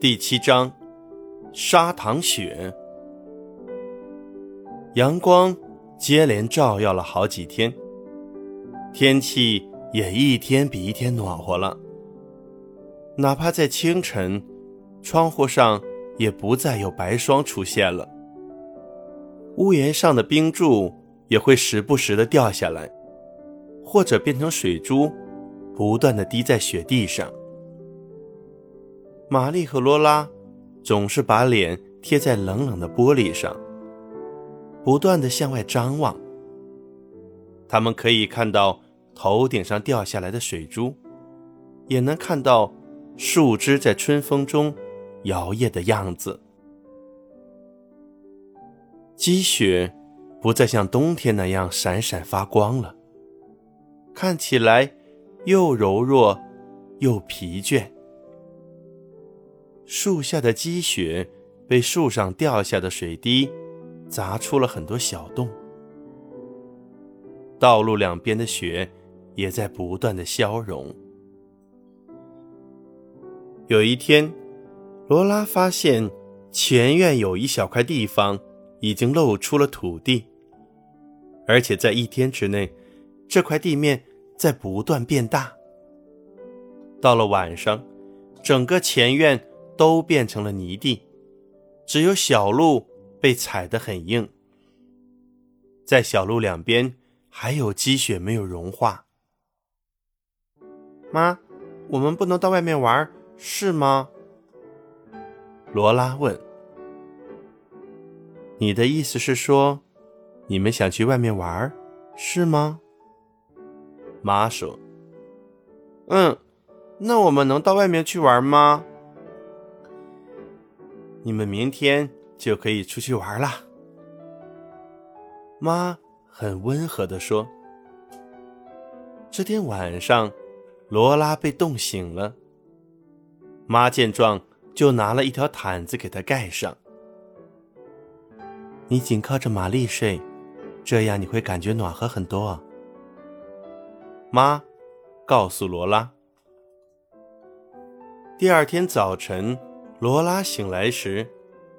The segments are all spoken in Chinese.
第七章，砂糖雪。阳光接连照耀了好几天，天气也一天比一天暖和了。哪怕在清晨，窗户上也不再有白霜出现了，屋檐上的冰柱也会时不时的掉下来，或者变成水珠，不断的滴在雪地上。玛丽和罗拉总是把脸贴在冷冷的玻璃上，不断的向外张望。他们可以看到头顶上掉下来的水珠，也能看到树枝在春风中摇曳的样子。积雪不再像冬天那样闪闪发光了，看起来又柔弱又疲倦。树下的积雪被树上掉下的水滴砸出了很多小洞，道路两边的雪也在不断的消融。有一天，罗拉发现前院有一小块地方已经露出了土地，而且在一天之内，这块地面在不断变大。到了晚上，整个前院。都变成了泥地，只有小路被踩得很硬。在小路两边还有积雪没有融化。妈，我们不能到外面玩，是吗？罗拉问。你的意思是说，你们想去外面玩，是吗？妈说。嗯，那我们能到外面去玩吗？你们明天就可以出去玩了。妈很温和地说。这天晚上，罗拉被冻醒了。妈见状，就拿了一条毯子给她盖上。你紧靠着玛丽睡，这样你会感觉暖和很多。妈告诉罗拉。第二天早晨。罗拉醒来时，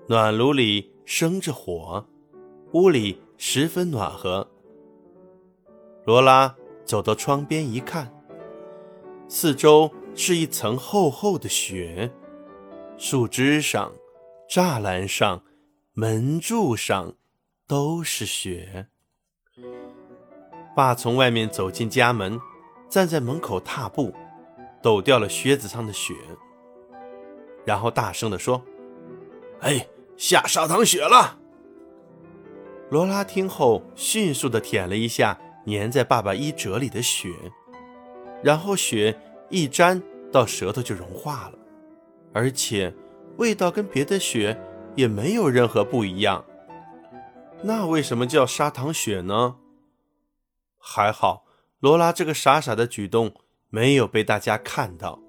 暖炉里生着火，屋里十分暖和。罗拉走到窗边一看，四周是一层厚厚的雪，树枝上、栅栏上、门柱上都是雪。爸从外面走进家门，站在门口踏步，抖掉了靴子上的雪。然后大声地说：“哎，下砂糖雪了！”罗拉听后，迅速地舔了一下粘在爸爸衣褶里的雪，然后雪一沾到舌头就融化了，而且味道跟别的雪也没有任何不一样。那为什么叫砂糖雪呢？还好，罗拉这个傻傻的举动没有被大家看到。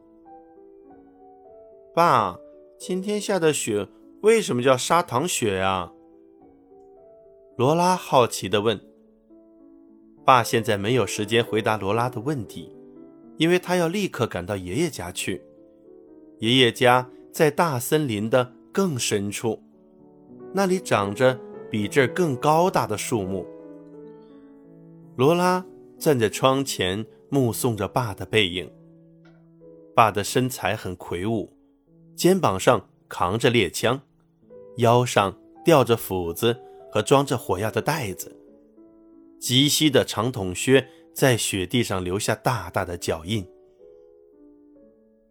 爸，今天下的雪为什么叫砂糖雪呀？罗拉好奇地问。爸现在没有时间回答罗拉的问题，因为他要立刻赶到爷爷家去。爷爷家在大森林的更深处，那里长着比这更高大的树木。罗拉站在窗前，目送着爸的背影。爸的身材很魁梧。肩膀上扛着猎枪，腰上吊着斧子和装着火药的袋子。及膝的长筒靴在雪地上留下大大的脚印。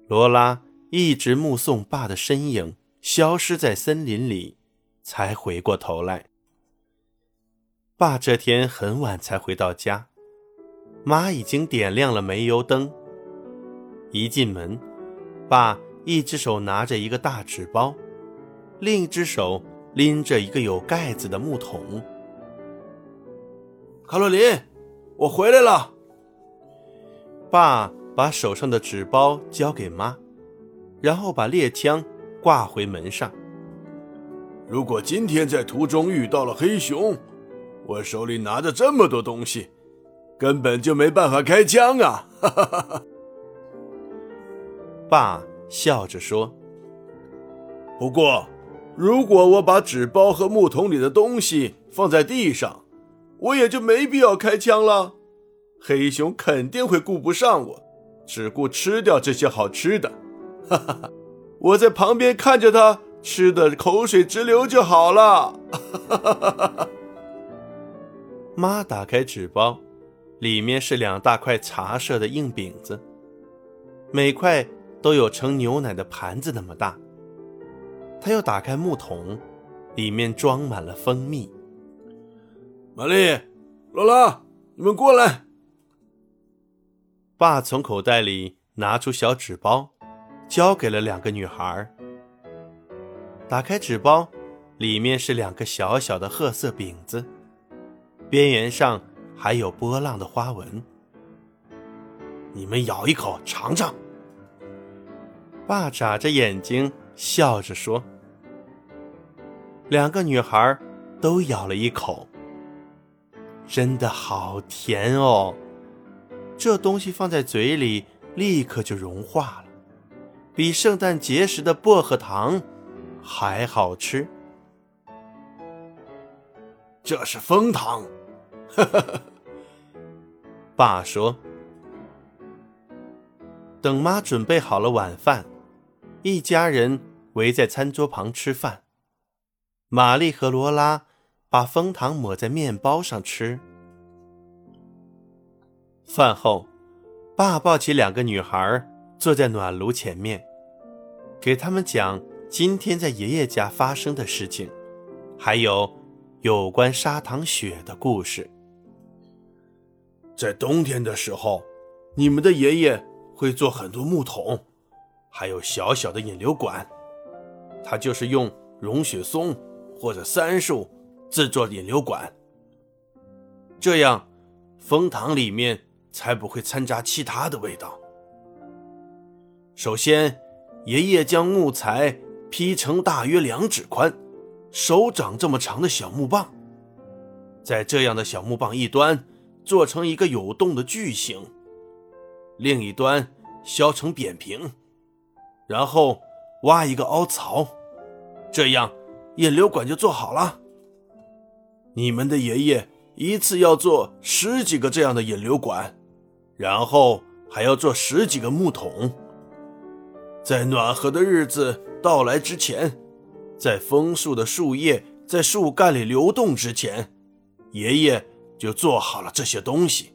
罗拉一直目送爸的身影消失在森林里，才回过头来。爸这天很晚才回到家，妈已经点亮了煤油灯。一进门，爸。一只手拿着一个大纸包，另一只手拎着一个有盖子的木桶。卡洛琳，我回来了。爸把手上的纸包交给妈，然后把猎枪挂回门上。如果今天在途中遇到了黑熊，我手里拿着这么多东西，根本就没办法开枪啊！哈哈哈哈爸。笑着说：“不过，如果我把纸包和木桶里的东西放在地上，我也就没必要开枪了。黑熊肯定会顾不上我，只顾吃掉这些好吃的。哈哈 哈，我在旁边看着他吃的口水直流就好了。哈哈哈哈哈。妈打开纸包，里面是两大块茶色的硬饼子，每块都有盛牛奶的盘子那么大。他又打开木桶，里面装满了蜂蜜。玛丽、罗拉，你们过来。爸从口袋里拿出小纸包，交给了两个女孩。打开纸包，里面是两个小小的褐色饼子，边缘上还有波浪的花纹。你们咬一口尝尝。爸眨着眼睛笑着说：“两个女孩都咬了一口，真的好甜哦。”这东西放在嘴里，立刻就融化了，比圣诞节时的薄荷糖还好吃。这是蜂糖，爸说。等妈准备好了晚饭，一家人围在餐桌旁吃饭。玛丽和罗拉把蜂糖抹在面包上吃。饭后，爸抱起两个女孩，坐在暖炉前面，给他们讲今天在爷爷家发生的事情，还有有关砂糖雪的故事。在冬天的时候，你们的爷爷会做很多木桶，还有小小的引流管，他就是用融雪松或者杉树制作引流管，这样蜂糖里面。才不会掺杂其他的味道。首先，爷爷将木材劈成大约两指宽、手掌这么长的小木棒，在这样的小木棒一端做成一个有洞的矩形，另一端削成扁平，然后挖一个凹槽，这样引流管就做好了。你们的爷爷一次要做十几个这样的引流管。然后还要做十几个木桶，在暖和的日子到来之前，在枫树的树叶在树干里流动之前，爷爷就做好了这些东西。